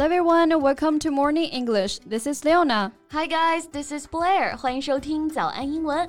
Hello everyone, welcome to Morning English. This is Leona. Hi guys, this is Blair. 欢迎收听早安英文。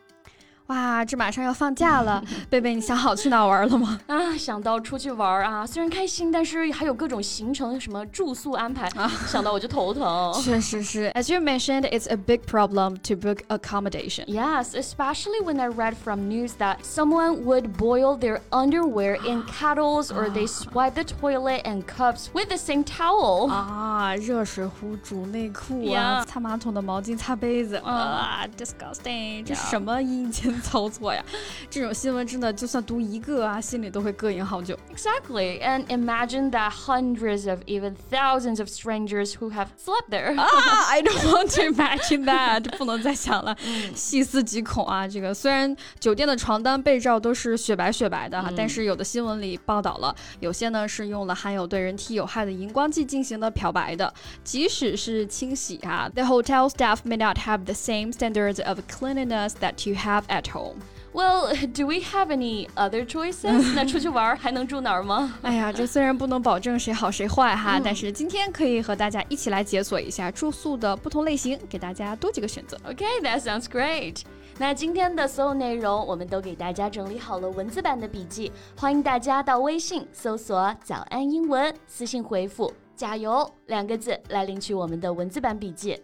哇，这马上要放假了，贝贝，你想好去哪玩了吗？啊，想到出去玩啊，虽然开心，但是还有各种行程，什么住宿安排，啊、想到我就头疼。确实是，As you mentioned, it's a big problem to book accommodation. Yes, especially when I read from news that someone would boil their underwear in kettles or they swipe the toilet and cups with the same towel. 啊，热水壶煮内裤啊，擦马桶的毛巾擦杯子，啊，disgusting！这什么阴间？ 操作呀！这种新闻真的，就算读一个啊，心里都会膈应好久。Exactly, and imagine that hundreds of even thousands of strangers who have slept there. 啊，I don't want to imagine that，不能再想了，细思极恐啊！这个虽然酒店的床单被罩都是雪白雪白的哈，但是有的新闻里报道了，有些呢是用了含有对人体有害的荧光剂进行的漂白的。即使是清洗啊，the hotel staff may not have the same standards of cleanliness that you have at home. Well, do we have any other choices? 那出去玩还能住哪儿吗？哎呀，这虽然不能保证谁好谁坏哈，但是今天可以和大家一起来解锁一下住宿的不同类型，给大家多几个选择。Okay, that sounds great. 那今天的所有内容我们都给大家整理好了文字版的笔记，欢迎大家到微信搜索“早安英文”，私信回复“加油”两个字来领取我们的文字版笔记。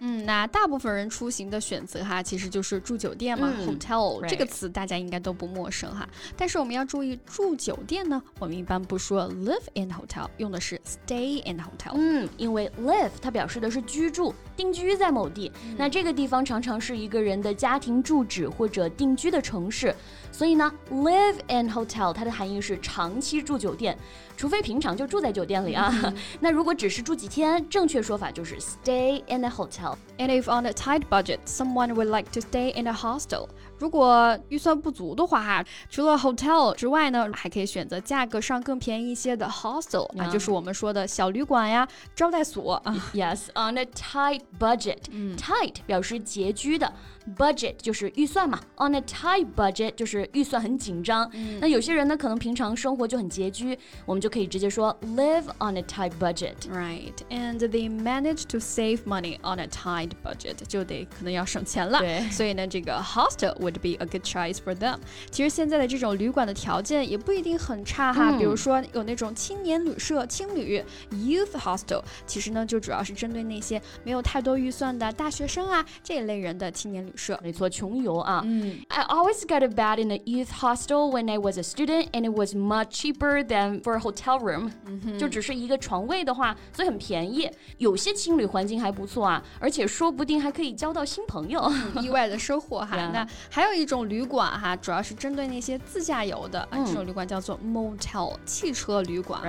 嗯，那大部分人出行的选择哈，其实就是住酒店嘛，hotel 这个词大家应该都不陌生哈。但是我们要注意，住酒店呢，我们一般不说 live in hotel，用的是 stay in hotel。嗯，因为 live 它表示的是居住、定居在某地，那这个地方常常是一个人的家庭住址或者定居的城市，所以呢，live in hotel 它的含义是长期住酒店，除非平常就住在酒店里啊。那如果只是住几天，正确说法就是 stay in a hotel。And if on a tight budget, someone would like to stay in a hostel. 如果预算不足的话，哈，除了 hotel 之外呢，还可以选择价格上更便宜一些的 hostel 啊，就是我们说的小旅馆呀、招待所啊。Yes, on a tight budget. Tight 表示拮据的，budget 就是预算嘛。On a tight budget 就是预算很紧张。那有些人呢，可能平常生活就很拮据，我们就可以直接说 live on a tight budget. Right, and they manage to save money on a tight budget，就得可能要省钱了。对，所以呢，这个 hostel would be a good choice for them。其实现在的这种旅馆的条件也不一定很差哈，比如说有那种青年旅社、青旅 （youth hostel），其实呢就主要是针对那些没有太多预算的大学生啊这一类人的青年旅社。没错，穷游啊。嗯，I always got a bed in a youth hostel when I was a student, and it was much cheaper than for a hotel room。就只是一个床位的话，所以很便宜。有些青旅环境还不错啊，而且说不定还可以交到新朋友，意外的收获哈。那还 有一种旅馆哈，主要是针对那些自驾游的啊，这种旅馆叫做 motel 汽车旅馆。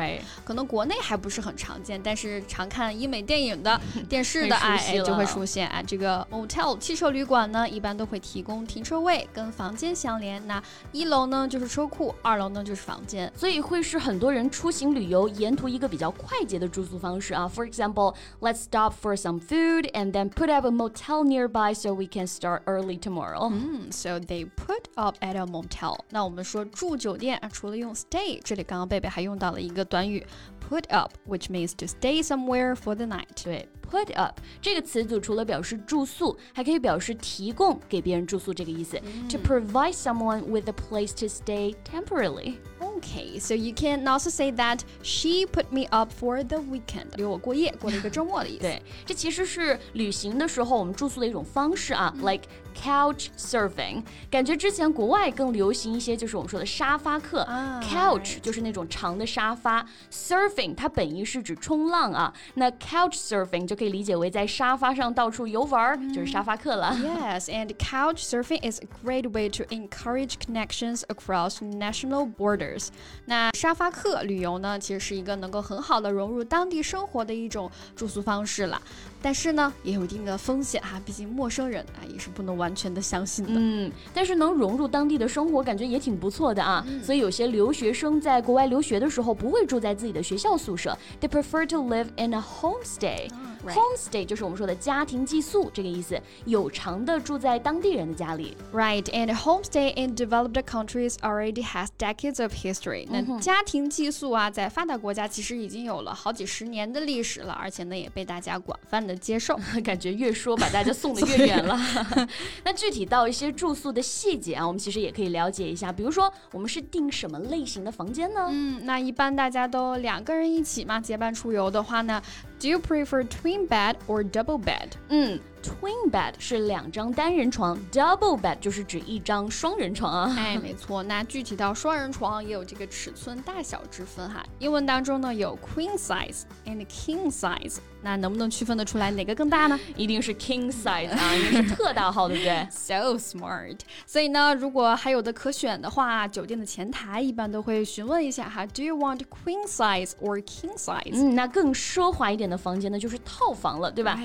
可能国内还不是很常见，但是常看英美电影的、电视的哎就会出现啊。这个 motel 汽车旅馆呢，一般都会提供停车位跟房间相连。那一楼呢就是车库，二楼呢就是房间，所以会是很多人出行旅游沿途一个比较快捷的住宿方式啊。For example, let's stop for some food and then put up a motel nearby so we can start early tomorrow. 嗯 ，so they put up at a motel。那我们说住酒店啊，除了用 stay，这里刚刚贝贝还用到了一个短语 put up，which means to stay somewhere for the night。对，put up 这个词组除了表示住宿，还可以表示提供给别人住宿这个意思。To provide someone with a place to stay temporarily. Okay, so you can also say that she put me up for the weekend，留我过夜，过了一个周末的意思。对，这其实是旅行的时候我们住宿的一种方式啊，like couch surfing。感觉之前国外更流行一些，就是我们说的沙发客。couch 就是那种长的沙发，surfing 它本意是指冲浪啊，那 couch surfing 就可以理解为在沙发上到处游玩，就是沙发客了。 Yes, and couch surfing is a great way to encourage connections across national borders. 那沙发客旅游呢，其实是一个能够很好的融入当地生活的一种住宿方式了。但是呢，也有一定的风险哈，毕竟陌生人啊也是不能完全的相信的。嗯，但是能融入当地的生活，感觉也挺不错的啊。所以有些留学生在国外留学的时候，不会住在自己的学校宿舍，they prefer to live in a homestay。Homestay 就是我们说的家庭寄宿这个意思，有偿的住在当地人的家里。Right, and homestay in developed countries already has decades of history。那家庭寄宿啊，在发达国家其实已经有了好几十年的历史了，而且呢也被大家广泛的接受。感觉越说把大家送的越远了。那具体到一些住宿的细节啊，我们其实也可以了解一下。比如说，我们是订什么类型的房间呢？嗯，那一般大家都两个人一起嘛，结伴出游的话呢，Do you prefer twin bed or double bed？嗯。Hmm. Twin bed 是两张单人床，double bed 就是指一张双人床啊。哎，没错。那具体到双人床也有这个尺寸大小之分哈。英文当中呢有 queen size and king size。那能不能区分得出来哪个更大呢？一定是 king size 啊，因为是特大号，对不对？So smart。所以呢，如果还有的可选的话，酒店的前台一般都会询问一下哈，Do you want queen size or king size？嗯，那更奢华一点的房间呢，就是套房了，对吧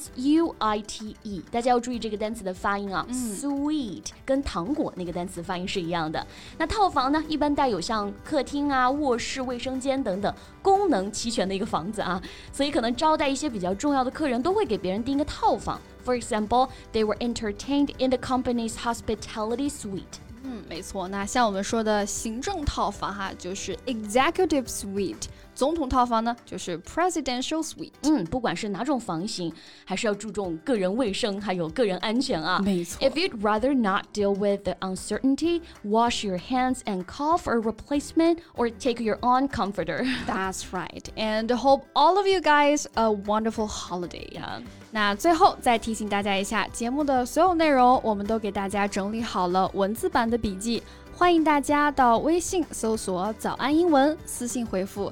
？Suite，S U I T E。大家要注意这个单词的发音啊 Sweet 跟糖果那个单词发音是一样的。那套房呢，一般带有像客厅啊、卧室、卫生间等等功能齐全的一个房子啊。所以可能招待一些比较重要的客人，都会给别人订个套房。For example, they were entertained in the company's hospitality suite. 嗯，没错。那像我们说的行政套房哈，就是 executive suite。总统套房呢，就是 presidential suite。嗯，不管是哪种房型，还是要注重个人卫生，还有个人安全啊。没错。If you'd rather not deal with the uncertainty, wash your hands and call for a replacement or take your own comforter. That's right. And hope all of you guys a wonderful holiday. Yeah. 那最后再提醒大家一下，节目的所有内容我们都给大家整理好了文字版的笔记，欢迎大家到微信搜索“早安英文”，私信回复。